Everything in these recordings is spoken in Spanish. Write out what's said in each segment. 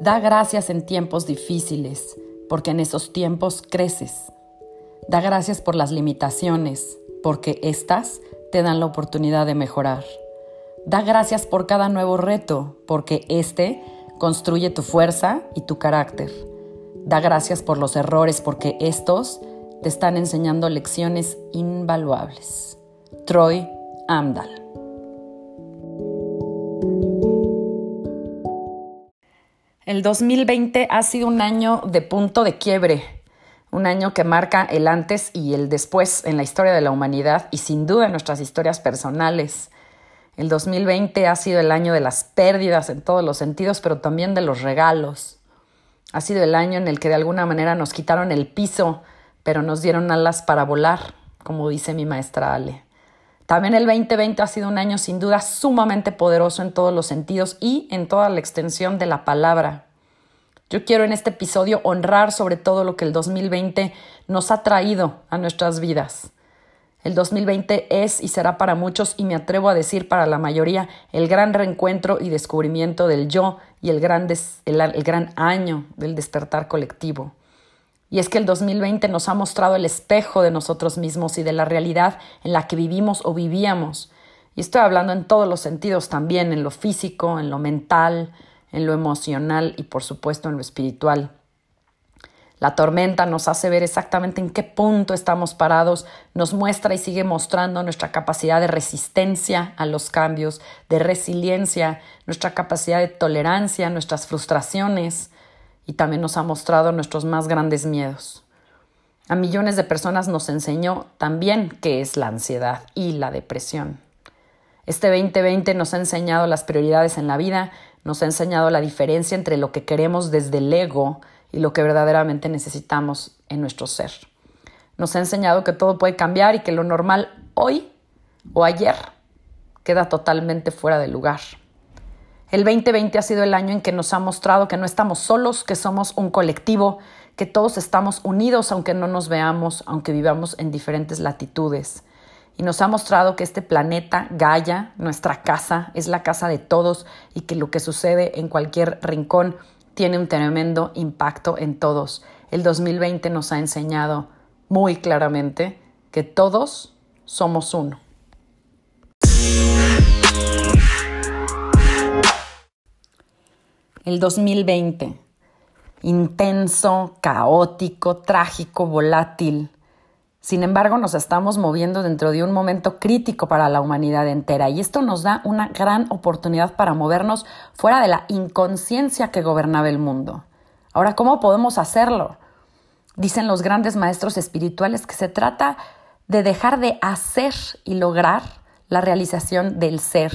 Da gracias en tiempos difíciles, porque en esos tiempos creces. Da gracias por las limitaciones, porque éstas te dan la oportunidad de mejorar. Da gracias por cada nuevo reto, porque éste construye tu fuerza y tu carácter. Da gracias por los errores, porque estos te están enseñando lecciones invaluables. Troy Amdal. El 2020 ha sido un año de punto de quiebre, un año que marca el antes y el después en la historia de la humanidad y sin duda en nuestras historias personales. El 2020 ha sido el año de las pérdidas en todos los sentidos, pero también de los regalos. Ha sido el año en el que de alguna manera nos quitaron el piso, pero nos dieron alas para volar, como dice mi maestra Ale. También el 2020 ha sido un año sin duda sumamente poderoso en todos los sentidos y en toda la extensión de la palabra. Yo quiero en este episodio honrar sobre todo lo que el 2020 nos ha traído a nuestras vidas. El 2020 es y será para muchos, y me atrevo a decir para la mayoría, el gran reencuentro y descubrimiento del yo y el gran, el gran año del despertar colectivo. Y es que el 2020 nos ha mostrado el espejo de nosotros mismos y de la realidad en la que vivimos o vivíamos. Y estoy hablando en todos los sentidos también, en lo físico, en lo mental, en lo emocional y por supuesto en lo espiritual. La tormenta nos hace ver exactamente en qué punto estamos parados, nos muestra y sigue mostrando nuestra capacidad de resistencia a los cambios, de resiliencia, nuestra capacidad de tolerancia, nuestras frustraciones, y también nos ha mostrado nuestros más grandes miedos. A millones de personas nos enseñó también qué es la ansiedad y la depresión. Este 2020 nos ha enseñado las prioridades en la vida, nos ha enseñado la diferencia entre lo que queremos desde el ego y lo que verdaderamente necesitamos en nuestro ser. Nos ha enseñado que todo puede cambiar y que lo normal hoy o ayer queda totalmente fuera de lugar. El 2020 ha sido el año en que nos ha mostrado que no estamos solos, que somos un colectivo, que todos estamos unidos aunque no nos veamos, aunque vivamos en diferentes latitudes. Y nos ha mostrado que este planeta, Gaia, nuestra casa, es la casa de todos y que lo que sucede en cualquier rincón tiene un tremendo impacto en todos. El 2020 nos ha enseñado muy claramente que todos somos uno. El 2020. Intenso, caótico, trágico, volátil. Sin embargo, nos estamos moviendo dentro de un momento crítico para la humanidad entera y esto nos da una gran oportunidad para movernos fuera de la inconsciencia que gobernaba el mundo. Ahora, ¿cómo podemos hacerlo? Dicen los grandes maestros espirituales que se trata de dejar de hacer y lograr la realización del ser.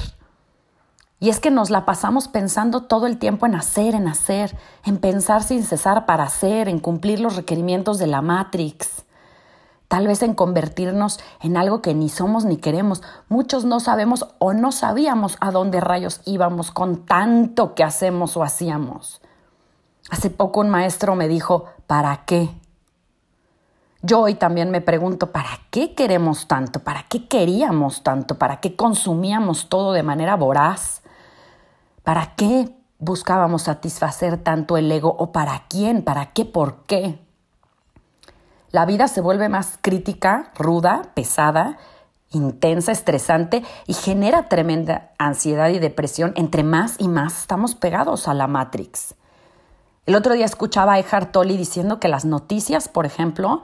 Y es que nos la pasamos pensando todo el tiempo en hacer, en hacer, en pensar sin cesar para hacer, en cumplir los requerimientos de la Matrix. Tal vez en convertirnos en algo que ni somos ni queremos. Muchos no sabemos o no sabíamos a dónde rayos íbamos con tanto que hacemos o hacíamos. Hace poco un maestro me dijo, ¿para qué? Yo hoy también me pregunto, ¿para qué queremos tanto? ¿Para qué queríamos tanto? ¿Para qué consumíamos todo de manera voraz? ¿Para qué buscábamos satisfacer tanto el ego o para quién? ¿Para qué? ¿Por qué? La vida se vuelve más crítica, ruda, pesada, intensa, estresante y genera tremenda ansiedad y depresión entre más y más estamos pegados a la Matrix. El otro día escuchaba a Eckhart diciendo que las noticias, por ejemplo,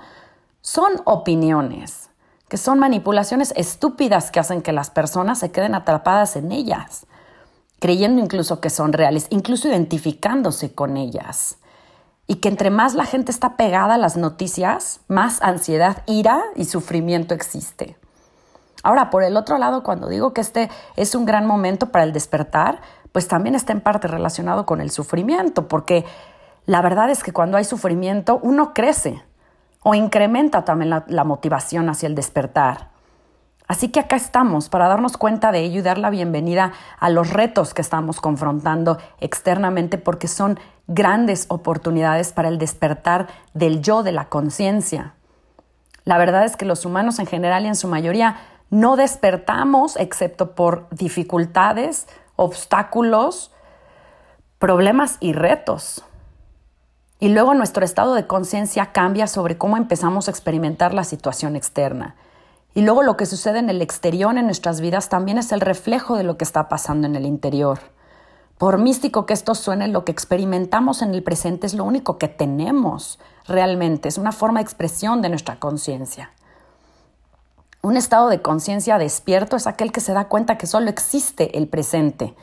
son opiniones, que son manipulaciones estúpidas que hacen que las personas se queden atrapadas en ellas creyendo incluso que son reales, incluso identificándose con ellas. Y que entre más la gente está pegada a las noticias, más ansiedad, ira y sufrimiento existe. Ahora, por el otro lado, cuando digo que este es un gran momento para el despertar, pues también está en parte relacionado con el sufrimiento, porque la verdad es que cuando hay sufrimiento uno crece o incrementa también la, la motivación hacia el despertar. Así que acá estamos para darnos cuenta de ello y dar la bienvenida a los retos que estamos confrontando externamente porque son grandes oportunidades para el despertar del yo de la conciencia. La verdad es que los humanos en general y en su mayoría no despertamos excepto por dificultades, obstáculos, problemas y retos. Y luego nuestro estado de conciencia cambia sobre cómo empezamos a experimentar la situación externa. Y luego lo que sucede en el exterior en nuestras vidas también es el reflejo de lo que está pasando en el interior. Por místico que esto suene, lo que experimentamos en el presente es lo único que tenemos realmente, es una forma de expresión de nuestra conciencia. Un estado de conciencia despierto es aquel que se da cuenta que solo existe el presente,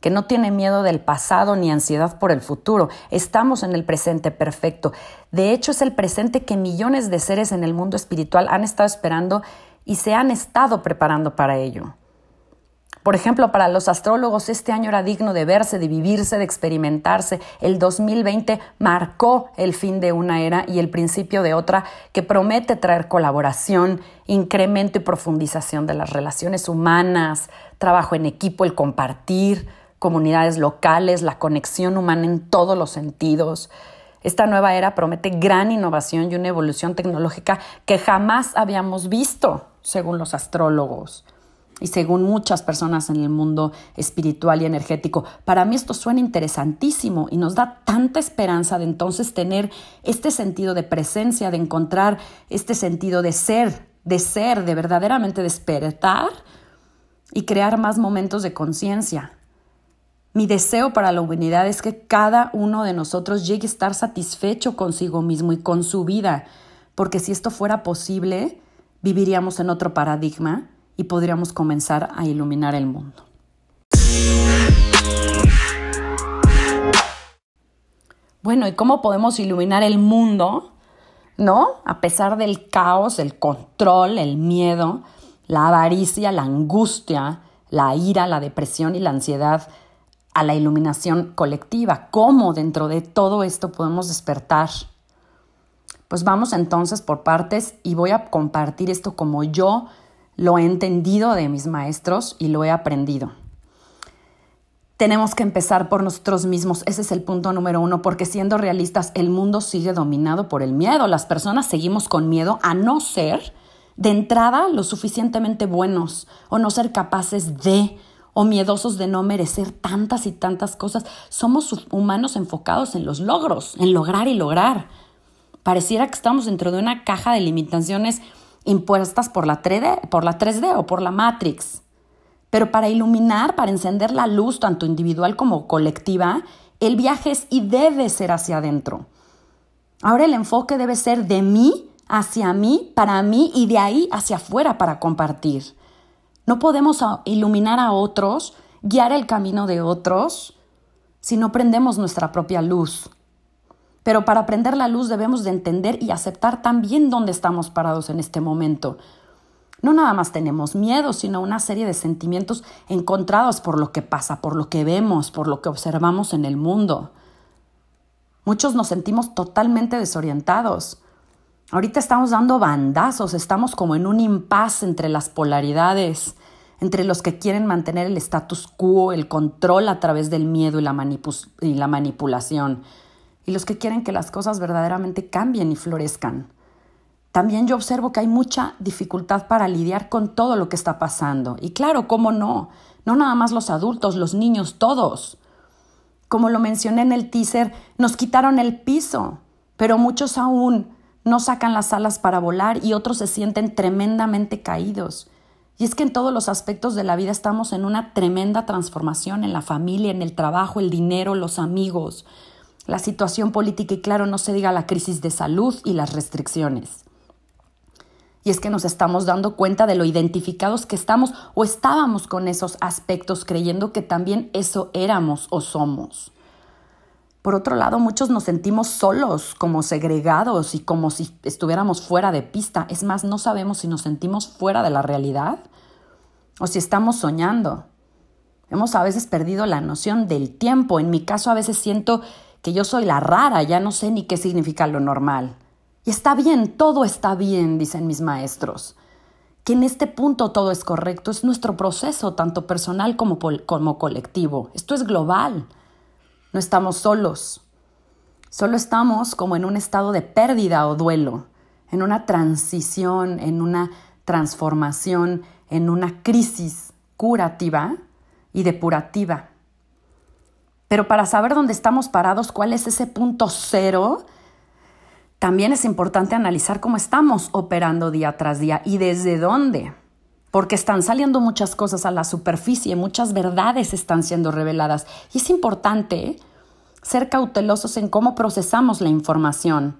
que no tiene miedo del pasado ni ansiedad por el futuro. Estamos en el presente perfecto. De hecho, es el presente que millones de seres en el mundo espiritual han estado esperando y se han estado preparando para ello. Por ejemplo, para los astrólogos este año era digno de verse, de vivirse, de experimentarse. El 2020 marcó el fin de una era y el principio de otra que promete traer colaboración, incremento y profundización de las relaciones humanas, trabajo en equipo, el compartir, comunidades locales, la conexión humana en todos los sentidos. Esta nueva era promete gran innovación y una evolución tecnológica que jamás habíamos visto, según los astrólogos y según muchas personas en el mundo espiritual y energético. Para mí esto suena interesantísimo y nos da tanta esperanza de entonces tener este sentido de presencia, de encontrar este sentido de ser, de ser, de verdaderamente despertar y crear más momentos de conciencia. Mi deseo para la humanidad es que cada uno de nosotros llegue a estar satisfecho consigo mismo y con su vida, porque si esto fuera posible, viviríamos en otro paradigma y podríamos comenzar a iluminar el mundo. Bueno, ¿y cómo podemos iluminar el mundo? ¿No? A pesar del caos, el control, el miedo, la avaricia, la angustia, la ira, la depresión y la ansiedad a la iluminación colectiva. ¿Cómo dentro de todo esto podemos despertar? Pues vamos entonces por partes y voy a compartir esto como yo lo he entendido de mis maestros y lo he aprendido. Tenemos que empezar por nosotros mismos, ese es el punto número uno, porque siendo realistas, el mundo sigue dominado por el miedo. Las personas seguimos con miedo a no ser de entrada lo suficientemente buenos o no ser capaces de o miedosos de no merecer tantas y tantas cosas. Somos humanos enfocados en los logros, en lograr y lograr. Pareciera que estamos dentro de una caja de limitaciones impuestas por la 3D, por la 3D o por la Matrix. Pero para iluminar, para encender la luz tanto individual como colectiva, el viaje es y debe ser hacia adentro. Ahora el enfoque debe ser de mí hacia mí, para mí y de ahí hacia afuera para compartir. No podemos iluminar a otros, guiar el camino de otros, si no prendemos nuestra propia luz. Pero para aprender la luz debemos de entender y aceptar también dónde estamos parados en este momento. No nada más tenemos miedo, sino una serie de sentimientos encontrados por lo que pasa, por lo que vemos, por lo que observamos en el mundo. Muchos nos sentimos totalmente desorientados. Ahorita estamos dando bandazos, estamos como en un impasse entre las polaridades, entre los que quieren mantener el status quo, el control a través del miedo y la, y la manipulación y los que quieren que las cosas verdaderamente cambien y florezcan. También yo observo que hay mucha dificultad para lidiar con todo lo que está pasando. Y claro, ¿cómo no? No nada más los adultos, los niños, todos. Como lo mencioné en el teaser, nos quitaron el piso, pero muchos aún no sacan las alas para volar y otros se sienten tremendamente caídos. Y es que en todos los aspectos de la vida estamos en una tremenda transformación, en la familia, en el trabajo, el dinero, los amigos, la situación política y claro, no se diga la crisis de salud y las restricciones. Y es que nos estamos dando cuenta de lo identificados que estamos o estábamos con esos aspectos creyendo que también eso éramos o somos. Por otro lado, muchos nos sentimos solos, como segregados y como si estuviéramos fuera de pista. Es más, no sabemos si nos sentimos fuera de la realidad o si estamos soñando. Hemos a veces perdido la noción del tiempo. En mi caso a veces siento que yo soy la rara, ya no sé ni qué significa lo normal. Y está bien, todo está bien, dicen mis maestros. Que en este punto todo es correcto, es nuestro proceso, tanto personal como, como colectivo. Esto es global. No estamos solos. Solo estamos como en un estado de pérdida o duelo, en una transición, en una transformación, en una crisis curativa y depurativa. Pero para saber dónde estamos parados, cuál es ese punto cero, también es importante analizar cómo estamos operando día tras día y desde dónde. Porque están saliendo muchas cosas a la superficie, muchas verdades están siendo reveladas. Y es importante ser cautelosos en cómo procesamos la información.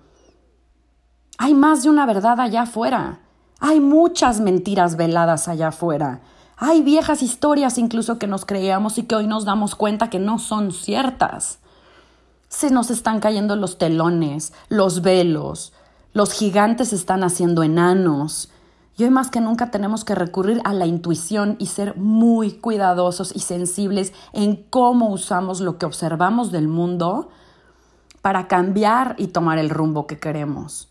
Hay más de una verdad allá afuera. Hay muchas mentiras veladas allá afuera. Hay viejas historias incluso que nos creíamos y que hoy nos damos cuenta que no son ciertas. Se nos están cayendo los telones, los velos, los gigantes están haciendo enanos. Y hoy más que nunca tenemos que recurrir a la intuición y ser muy cuidadosos y sensibles en cómo usamos lo que observamos del mundo para cambiar y tomar el rumbo que queremos.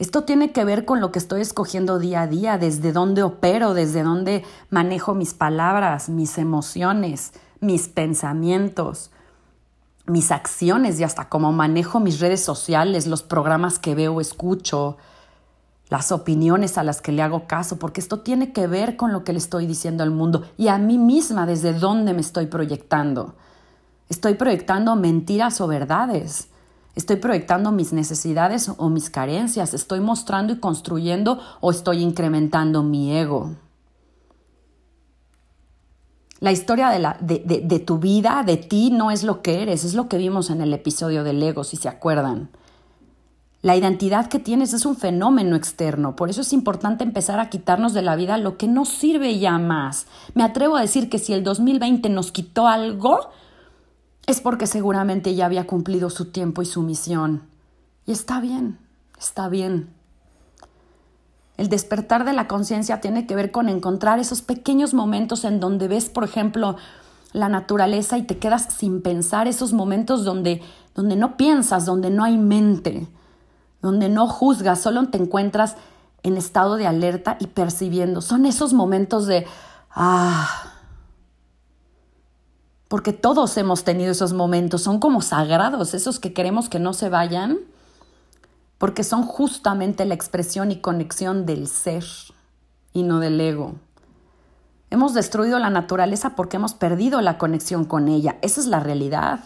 Esto tiene que ver con lo que estoy escogiendo día a día, desde dónde opero, desde dónde manejo mis palabras, mis emociones, mis pensamientos, mis acciones y hasta cómo manejo mis redes sociales, los programas que veo escucho, las opiniones a las que le hago caso, porque esto tiene que ver con lo que le estoy diciendo al mundo y a mí misma desde dónde me estoy proyectando. Estoy proyectando mentiras o verdades. Estoy proyectando mis necesidades o mis carencias. Estoy mostrando y construyendo o estoy incrementando mi ego. La historia de, la, de, de, tu vida, de ti, no es lo que eres, es lo que vimos en el episodio del ego, si se acuerdan. La identidad que tienes es un fenómeno externo, por eso es importante empezar a quitarnos de la vida lo que no sirve ya más. Me atrevo a decir que si el 2020 nos quitó algo, es porque seguramente ya había cumplido su tiempo y su misión. Y está bien, está bien. El despertar de la conciencia tiene que ver con encontrar esos pequeños momentos en donde ves, por ejemplo, la naturaleza y te quedas sin pensar, esos momentos donde, donde no piensas, donde no hay mente, donde no juzgas, solo te encuentras en estado de alerta y percibiendo. Son esos momentos de, ah, porque todos hemos tenido esos momentos, son como sagrados, esos que queremos que no se vayan, porque son justamente la expresión y conexión del ser y no del ego. Hemos destruido la naturaleza porque hemos perdido la conexión con ella. Esa es la realidad.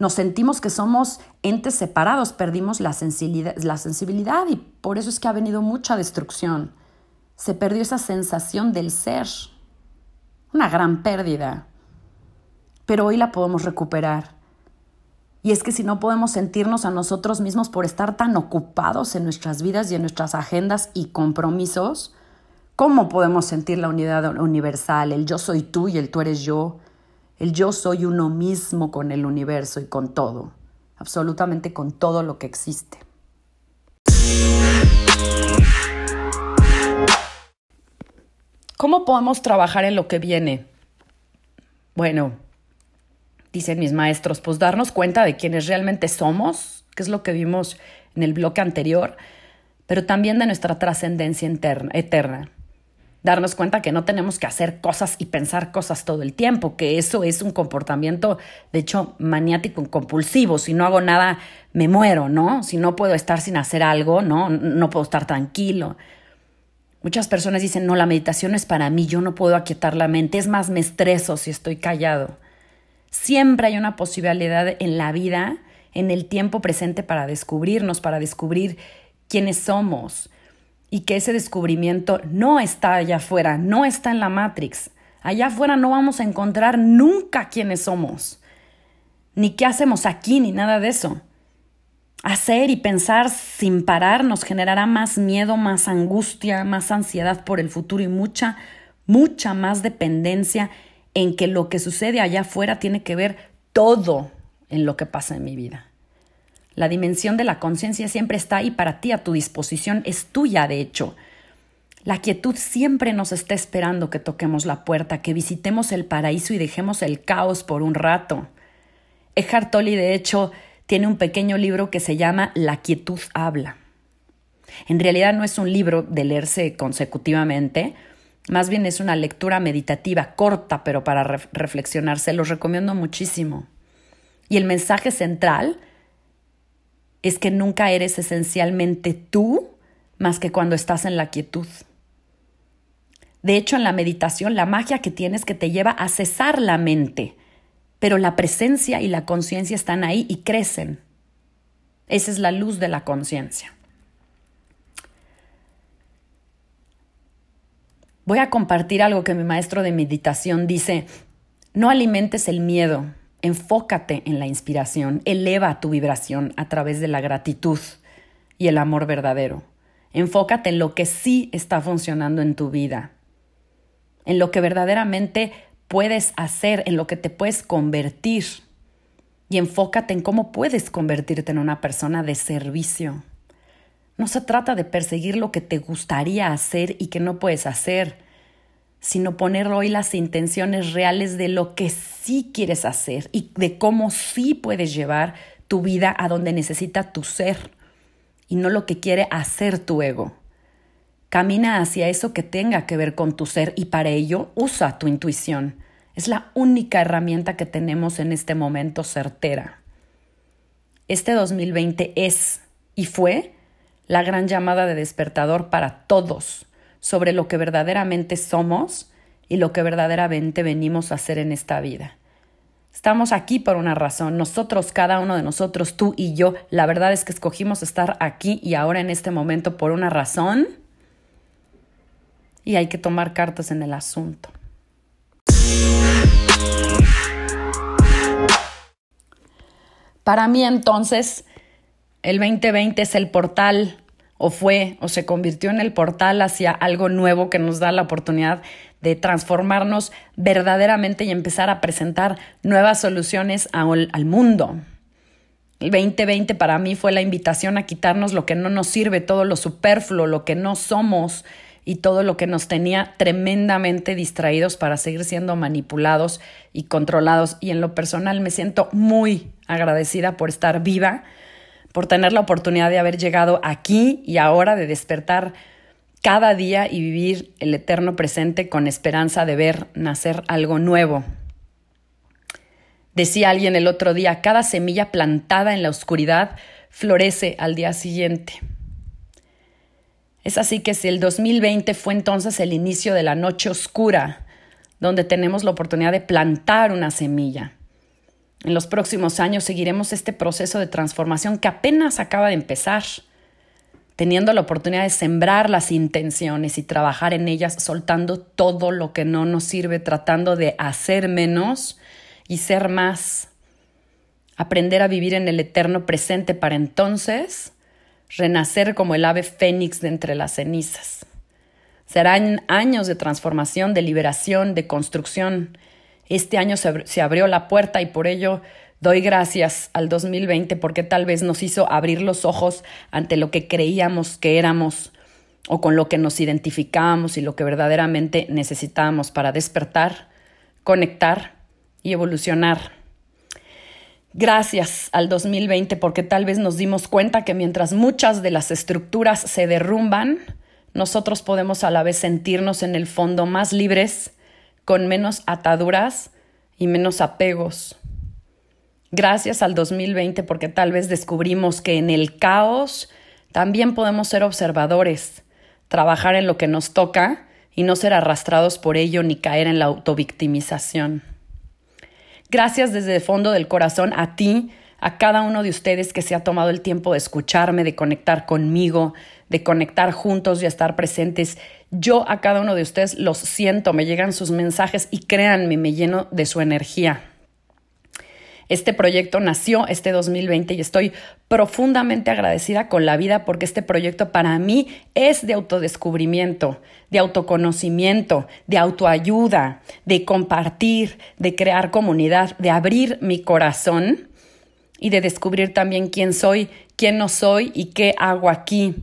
Nos sentimos que somos entes separados, perdimos la sensibilidad, y por eso es que ha venido mucha destrucción. Se perdió esa sensación del ser. Una gran pérdida. Pero hoy la podemos recuperar. Y es que si no podemos sentirnos a nosotros mismos por estar tan ocupados en nuestras vidas y en nuestras agendas y compromisos, ¿cómo podemos sentir la unidad universal, el yo soy tú y el tú eres yo, el yo soy uno mismo con el universo y con todo, absolutamente con todo lo que existe? ¿Cómo podemos trabajar en lo que viene? Bueno, dicen mis maestros, pues darnos cuenta de quiénes realmente somos, que es lo que vimos en el bloque anterior, pero también de nuestra trascendencia eterna. Darnos cuenta que no tenemos que hacer cosas y pensar cosas todo el tiempo, que eso es un comportamiento, de hecho, maniático y compulsivo. Si no hago nada, me muero, ¿no? Si no puedo estar sin hacer algo, ¿no? No puedo estar tranquilo. Muchas personas dicen, no, la meditación es para mí, yo no puedo aquietar la mente, es más, me estreso si estoy callado. Siempre hay una posibilidad en la vida, en el tiempo presente para descubrirnos, para descubrir quiénes somos y que ese descubrimiento no está allá afuera, no está en la Matrix. Allá afuera no vamos a encontrar nunca quiénes somos, ni qué hacemos aquí, ni nada de eso. Hacer y pensar sin parar nos generará más miedo, más angustia, más ansiedad por el futuro y mucha, mucha más dependencia en que lo que sucede allá afuera tiene que ver todo en lo que pasa en mi vida. La dimensión de la conciencia siempre está ahí para ti, a tu disposición, es tuya de hecho. La quietud siempre nos está esperando que toquemos la puerta, que visitemos el paraíso y dejemos el caos por un rato. Eckhart Tolle, de hecho, tiene un pequeño libro que se llama La quietud habla. En realidad no es un libro de leerse consecutivamente, más bien es una lectura meditativa corta, pero para reflexionar. Se los recomiendo muchísimo. Y el mensaje central es que nunca eres esencialmente tú más que cuando estás en la quietud. De hecho, en la meditación, la magia que tienes que te lleva a cesar la mente, pero la presencia y la conciencia están ahí y crecen. Esa es la luz de la conciencia. Voy a compartir algo que mi maestro de meditación dice, no alimentes el miedo, enfócate en la inspiración, eleva tu vibración a través de la gratitud y el amor verdadero. Enfócate en lo que sí está funcionando en tu vida en lo que verdaderamente puedes hacer, en lo que te puedes convertir. Y enfócate en cómo puedes convertirte en una persona de servicio. No se trata de perseguir lo que te gustaría hacer y que no puedes hacer, sino poner hoy las intenciones reales de lo que sí quieres hacer y de cómo sí puedes llevar tu vida a donde necesita tu ser y no lo que quiere hacer tu ego. Camina hacia eso que tenga que ver con tu ser y para ello usa tu intuición. Es la única herramienta que tenemos en este momento certera. Este 2020 es y fue la gran llamada de despertador para todos sobre lo que verdaderamente somos y lo que verdaderamente venimos a hacer en esta vida. Estamos aquí por una razón, nosotros, cada uno de nosotros, tú y yo, la verdad es que escogimos estar aquí y ahora en este momento por una razón y hay que tomar cartas en el asunto. Para mí entonces, el 2020 es el portal, o fue, o se convirtió en el portal hacia algo nuevo que nos da la oportunidad de transformarnos verdaderamente y empezar a presentar nuevas soluciones al mundo. El 2020 para mí fue la invitación a quitarnos lo que no nos sirve, todo lo superfluo, lo que no somos, y todo lo que nos tenía tremendamente distraídos para seguir siendo manipulados y controlados. Y en lo personal me siento muy agradecida por estar viva, por tener la oportunidad de haber llegado aquí y ahora de despertar cada día y vivir el eterno presente con esperanza de ver nacer algo nuevo. Decía alguien el otro día, cada semilla plantada en la oscuridad florece al día siguiente. Es así que si el 2020 fue entonces el inicio de la noche oscura, donde tenemos la oportunidad de plantar una semilla. En los próximos años seguiremos este proceso de transformación que apenas acaba de empezar, teniendo la oportunidad de sembrar las intenciones y trabajar en ellas, soltando todo lo que no nos sirve, tratando de hacer menos y ser más. Aprender a vivir en el eterno presente para entonces renacer como el ave fénix de entre las cenizas. Serán años de transformación, de liberación, de construcción. Este año se, abrió la puerta y por ello doy gracias al 2020 porque tal vez nos hizo abrir los ojos ante lo que creíamos que éramos o con lo que nos identificábamos y lo que verdaderamente necesitábamos para despertar, conectar y evolucionar. Gracias al 2020 porque tal vez nos dimos cuenta que mientras muchas de las estructuras se derrumban, nosotros podemos a la vez sentirnos en el fondo más libres, con menos ataduras y menos apegos. Gracias al 2020 porque tal vez descubrimos que en el caos también podemos ser observadores, trabajar en lo que nos toca y no ser arrastrados por ello ni caer en la autovictimización. Gracias desde el fondo del corazón a ti, a cada uno de ustedes que se ha tomado el tiempo de escucharme, de conectar conmigo, de conectar juntos y estar presentes. Yo a cada uno de ustedes los siento, me llegan sus mensajes y créanme, me lleno de su energía. Este proyecto nació este 2020 y estoy profundamente agradecida con la vida porque este proyecto para mí es de autodescubrimiento, de autoconocimiento, de autoayuda, de compartir, de crear comunidad, de abrir mi corazón y de descubrir también quién soy, quién no soy y qué hago aquí.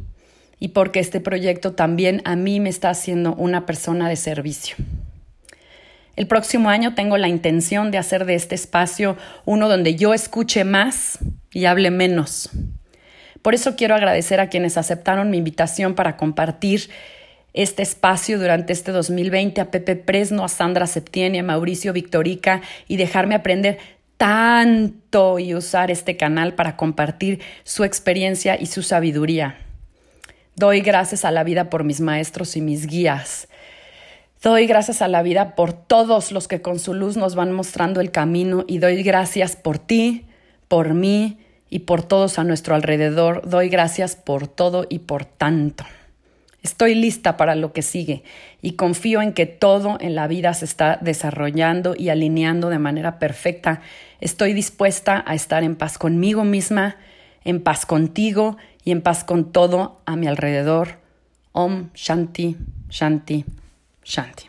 Y porque este proyecto también a mí me está haciendo una persona de servicio. El próximo año tengo la intención de hacer de este espacio uno donde yo escuche más y hable menos. Por eso quiero agradecer a quienes aceptaron mi invitación para compartir este espacio durante este 2020, a Pepe Presno, a Sandra Septién a Mauricio Victorica y dejarme aprender tanto y usar este canal para compartir su experiencia y su sabiduría. Doy gracias a la vida por mis maestros y mis guías. Doy gracias a la vida por todos los que con su luz nos van mostrando el camino y doy gracias por ti, por mí y por todos a nuestro alrededor. Doy gracias por todo y por tanto. Estoy lista para lo que sigue y confío en que todo en la vida se está desarrollando y alineando de manera perfecta. Estoy dispuesta a estar en paz conmigo misma, en paz contigo y en paz con todo a mi alrededor. Om Shanti, Shanti, Shanti.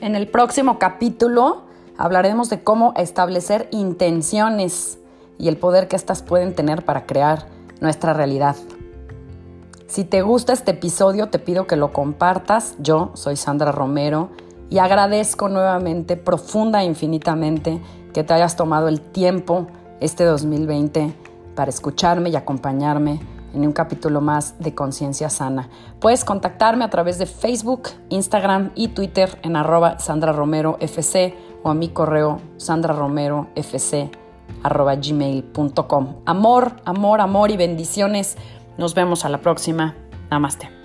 En el próximo capítulo Hablaremos de cómo establecer intenciones y el poder que éstas pueden tener para crear nuestra realidad. Si te gusta este episodio, te pido que lo compartas. Yo soy Sandra Romero y agradezco nuevamente, profunda e infinitamente, que te hayas tomado el tiempo este 2020 para escucharme y acompañarme en un capítulo más de Conciencia Sana. Puedes contactarme a través de Facebook, Instagram y Twitter en arroba Sandra Romero FC o a mi correo sandraromerofc.gmail.com. Amor, amor, amor y bendiciones. Nos vemos a la próxima. Namaste.